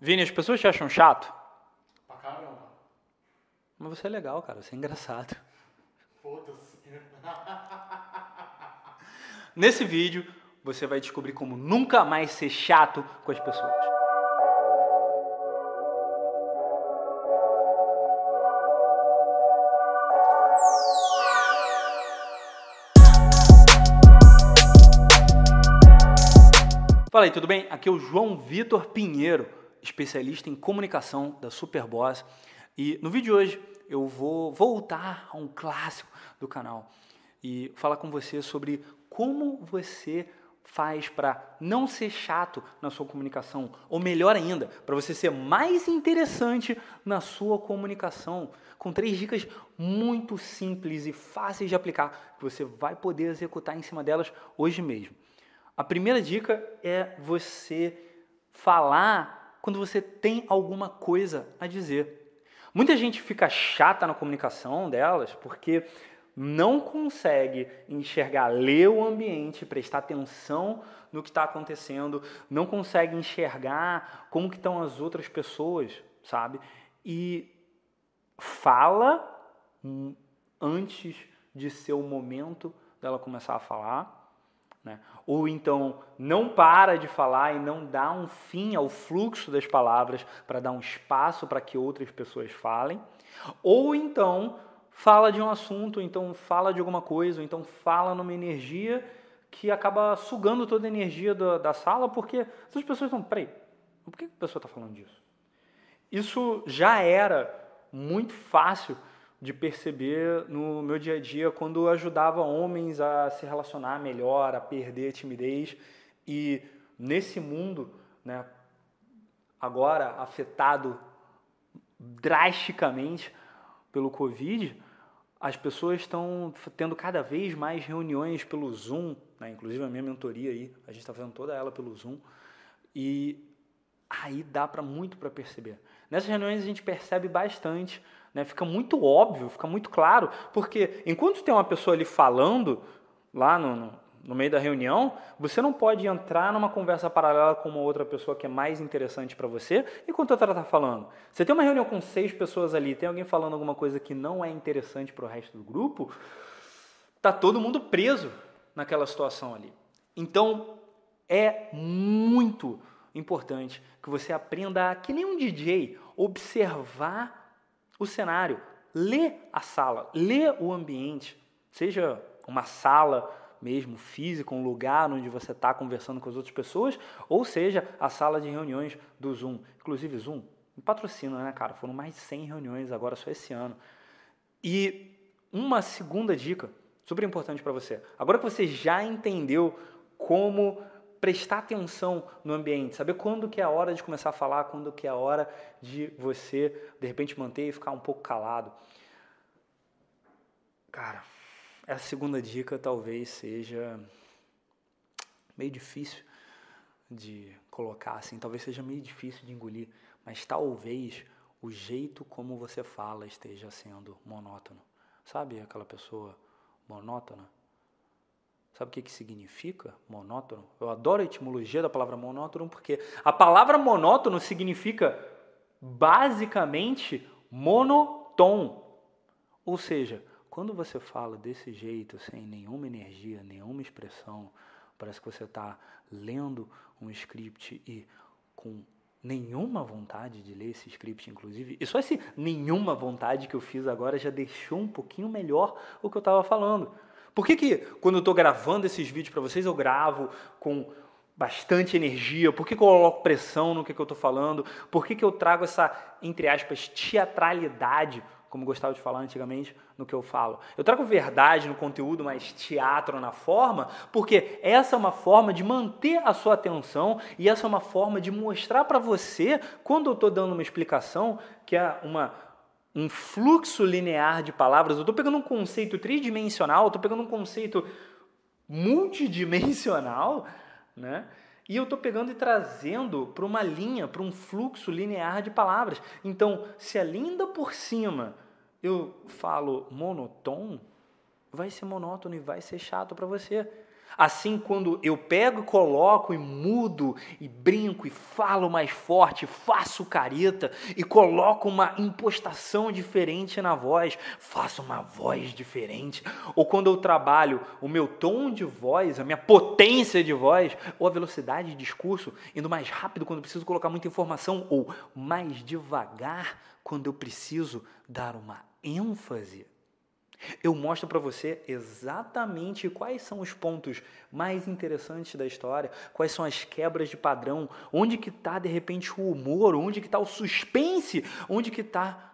Vini, as pessoas te acham chato? Pra caramba. Mas você é legal, cara. Você é engraçado. Foda-se. Nesse vídeo, você vai descobrir como nunca mais ser chato com as pessoas. Fala aí, tudo bem? Aqui é o João Vitor Pinheiro, especialista em comunicação da Superboss. E no vídeo de hoje eu vou voltar a um clássico do canal e falar com você sobre como você faz para não ser chato na sua comunicação, ou melhor ainda, para você ser mais interessante na sua comunicação, com três dicas muito simples e fáceis de aplicar, que você vai poder executar em cima delas hoje mesmo. A primeira dica é você falar quando você tem alguma coisa a dizer. Muita gente fica chata na comunicação delas porque não consegue enxergar, ler o ambiente, prestar atenção no que está acontecendo, não consegue enxergar como que estão as outras pessoas, sabe? E fala antes de ser o momento dela começar a falar, né? Ou então não para de falar e não dá um fim ao fluxo das palavras para dar um espaço para que outras pessoas falem, ou então fala de um assunto, então fala de alguma coisa, então fala numa energia que acaba sugando toda a energia da, da sala, porque as pessoas estão, peraí, por que a pessoa está falando disso? Isso já era muito fácil de perceber no meu dia a dia quando ajudava homens a se relacionar melhor, a perder a timidez. E nesse mundo, né, agora afetado drasticamente pelo Covid, as pessoas estão tendo cada vez mais reuniões pelo Zoom, né? inclusive a minha mentoria aí, a gente está fazendo toda ela pelo Zoom, e aí dá para muito para perceber. Nessas reuniões a gente percebe bastante, né? fica muito óbvio, fica muito claro, porque enquanto tem uma pessoa ali falando, lá no, no, no meio da reunião, você não pode entrar numa conversa paralela com uma outra pessoa que é mais interessante para você enquanto outra está falando. Você tem uma reunião com seis pessoas ali, tem alguém falando alguma coisa que não é interessante para o resto do grupo, tá todo mundo preso naquela situação ali. Então é muito importante que você aprenda, que nem um DJ, observar o cenário, ler a sala, ler o ambiente, seja uma sala mesmo física, um lugar onde você está conversando com as outras pessoas, ou seja, a sala de reuniões do Zoom. Inclusive, Zoom, patrocina, né, cara? Foram mais de 100 reuniões agora só esse ano. E uma segunda dica, super importante para você. Agora que você já entendeu como prestar atenção no ambiente, saber quando que é a hora de começar a falar, quando que é a hora de você, de repente, manter e ficar um pouco calado. Cara, essa segunda dica talvez seja meio difícil de colocar assim, talvez seja meio difícil de engolir, mas talvez o jeito como você fala esteja sendo monótono. Sabe aquela pessoa monótona? Sabe o que, que significa monótono? Eu adoro a etimologia da palavra monótono porque a palavra monótono significa basicamente monotom. Ou seja, quando você fala desse jeito, sem nenhuma energia, nenhuma expressão, parece que você está lendo um script e com nenhuma vontade de ler esse script, inclusive. E só esse nenhuma vontade que eu fiz agora já deixou um pouquinho melhor o que eu estava falando. Por que, que quando eu estou gravando esses vídeos para vocês, eu gravo com bastante energia? Por que, que eu coloco pressão no que, que eu estou falando? Por que, que eu trago essa, entre aspas, teatralidade como gostava de falar antigamente, no que eu falo. Eu trago verdade no conteúdo, mas teatro na forma, porque essa é uma forma de manter a sua atenção e essa é uma forma de mostrar para você, quando eu estou dando uma explicação, que é uma, um fluxo linear de palavras, eu estou pegando um conceito tridimensional, estou pegando um conceito multidimensional, né? E eu estou pegando e trazendo para uma linha, para um fluxo linear de palavras. Então, se ainda por cima eu falo monotom, vai ser monótono e vai ser chato para você. Assim, quando eu pego e coloco e mudo e brinco e falo mais forte, faço careta e coloco uma impostação diferente na voz, faço uma voz diferente, ou quando eu trabalho o meu tom de voz, a minha potência de voz, ou a velocidade de discurso, indo mais rápido quando preciso colocar muita informação, ou mais devagar quando eu preciso dar uma ênfase eu mostro para você exatamente quais são os pontos mais interessantes da história, quais são as quebras de padrão, onde que está de repente o humor, onde que está o suspense, onde que está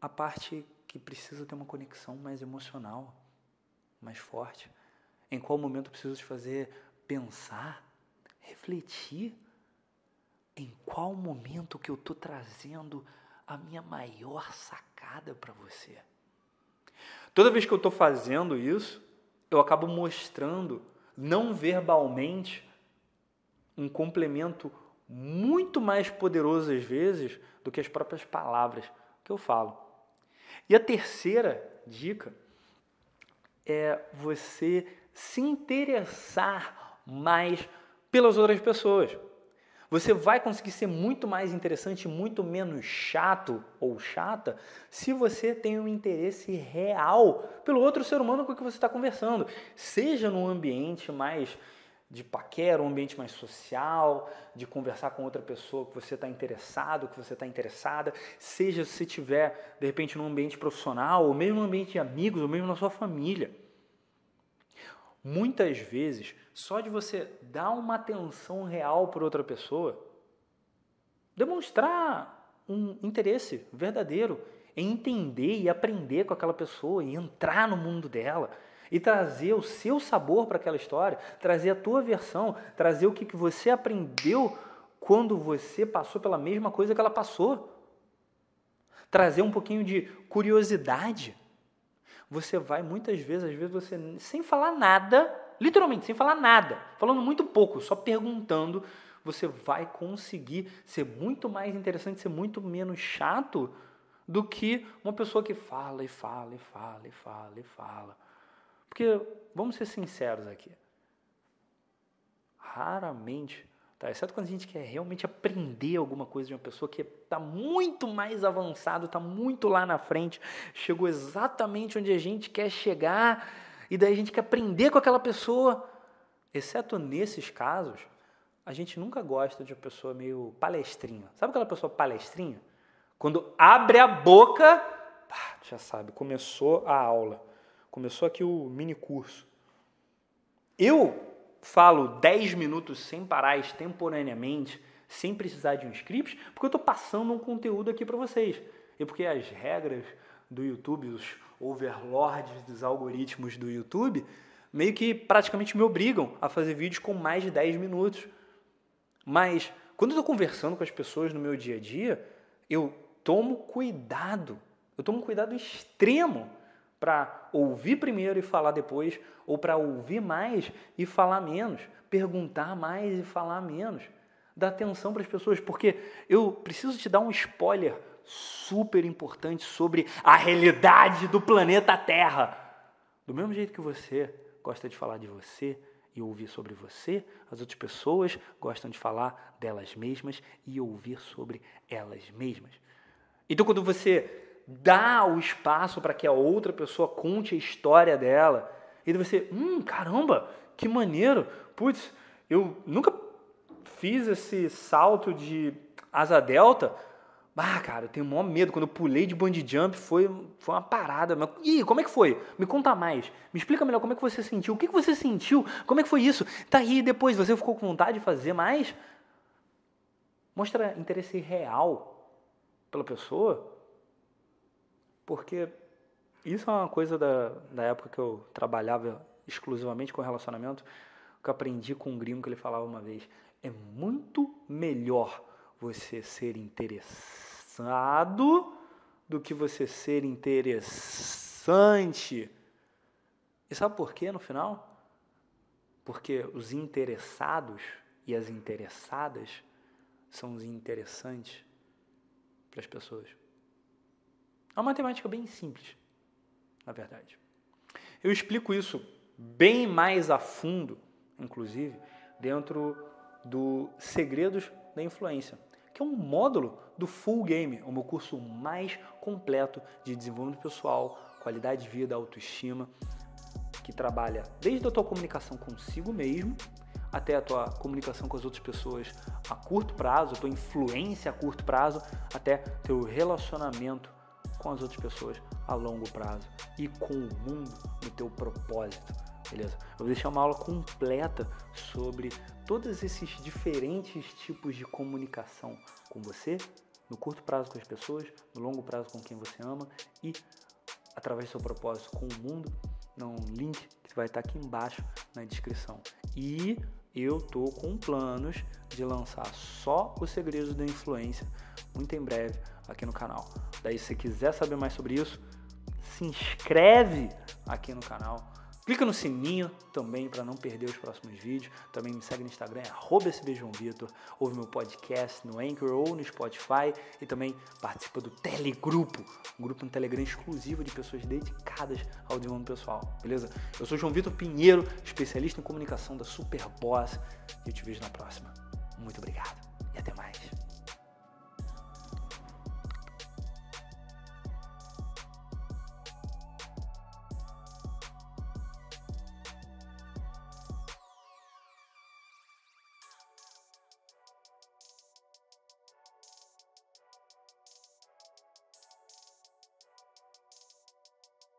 a parte que precisa ter uma conexão mais emocional, mais forte. Em qual momento eu preciso te fazer pensar, refletir. Em qual momento que eu estou trazendo a minha maior sacada para você. Toda vez que eu estou fazendo isso, eu acabo mostrando, não verbalmente, um complemento muito mais poderoso às vezes do que as próprias palavras que eu falo. E a terceira dica é você se interessar mais pelas outras pessoas. Você vai conseguir ser muito mais interessante, muito menos chato ou chata, se você tem um interesse real pelo outro ser humano com que você está conversando. Seja num ambiente mais de paquera, um ambiente mais social, de conversar com outra pessoa que você está interessado, que você está interessada, seja se estiver, de repente, num ambiente profissional, ou mesmo num ambiente de amigos, ou mesmo na sua família. Muitas vezes, só de você dar uma atenção real por outra pessoa, demonstrar um interesse verdadeiro em entender e aprender com aquela pessoa e entrar no mundo dela e trazer o seu sabor para aquela história, trazer a tua versão, trazer o que, que você aprendeu quando você passou pela mesma coisa que ela passou. Trazer um pouquinho de curiosidade você vai muitas vezes, às vezes você sem falar nada, literalmente sem falar nada, falando muito pouco, só perguntando, você vai conseguir ser muito mais interessante, ser muito menos chato do que uma pessoa que fala e fala e fala e fala e fala. Porque vamos ser sinceros aqui. Raramente Tá? Exceto quando a gente quer realmente aprender alguma coisa de uma pessoa que está muito mais avançado, está muito lá na frente, chegou exatamente onde a gente quer chegar, e daí a gente quer aprender com aquela pessoa. Exceto nesses casos, a gente nunca gosta de uma pessoa meio palestrinha. Sabe aquela pessoa palestrinha? Quando abre a boca, pá, já sabe, começou a aula. Começou aqui o mini curso. Eu falo 10 minutos sem parar extemporaneamente, sem precisar de um script, porque eu estou passando um conteúdo aqui para vocês. E porque as regras do YouTube, os overlords dos algoritmos do YouTube, meio que praticamente me obrigam a fazer vídeos com mais de 10 minutos. Mas quando eu estou conversando com as pessoas no meu dia a dia, eu tomo cuidado, eu tomo cuidado extremo para ouvir primeiro e falar depois, ou para ouvir mais e falar menos, perguntar mais e falar menos. Dá atenção para as pessoas, porque eu preciso te dar um spoiler super importante sobre a realidade do planeta Terra. Do mesmo jeito que você gosta de falar de você e ouvir sobre você, as outras pessoas gostam de falar delas mesmas e ouvir sobre elas mesmas. Então, quando você dá o espaço para que a outra pessoa conte a história dela. E você, hum, caramba, que maneiro. Putz, eu nunca fiz esse salto de asa delta. Ah, cara, eu tenho o maior medo. Quando eu pulei de bungee jump, foi, foi uma parada. Mas, e como é que foi? Me conta mais. Me explica melhor como é que você sentiu. O que, que você sentiu? Como é que foi isso? Tá aí, depois você ficou com vontade de fazer mais? Mostra interesse real pela pessoa. Porque isso é uma coisa da, da época que eu trabalhava exclusivamente com relacionamento, que eu aprendi com um gringo que ele falava uma vez. É muito melhor você ser interessado do que você ser interessante. E sabe por quê no final? Porque os interessados e as interessadas são os interessantes para as pessoas. É uma matemática bem simples, na verdade. Eu explico isso bem mais a fundo, inclusive, dentro do Segredos da Influência, que é um módulo do Full Game, o meu curso mais completo de desenvolvimento pessoal, qualidade de vida, autoestima, que trabalha desde a tua comunicação consigo mesmo até a tua comunicação com as outras pessoas a curto prazo, a tua influência a curto prazo, até teu relacionamento com as outras pessoas a longo prazo e com o mundo no teu propósito, beleza? Eu vou deixar uma aula completa sobre todos esses diferentes tipos de comunicação com você, no curto prazo com as pessoas, no longo prazo com quem você ama e através do seu propósito com o mundo, num link que vai estar aqui embaixo na descrição. E eu tô com planos de lançar só os segredos da influência muito em breve aqui no canal. Daí se quiser saber mais sobre isso, se inscreve aqui no canal Clica no sininho também para não perder os próximos vídeos. Também me segue no Instagram, é Ouve meu podcast no Anchor ou no Spotify. E também participa do Telegrupo, um grupo no Telegram exclusivo de pessoas dedicadas ao desenvolvimento pessoal. Beleza? Eu sou João Vitor Pinheiro, especialista em comunicação da Superboss. E eu te vejo na próxima. Muito obrigado e até mais.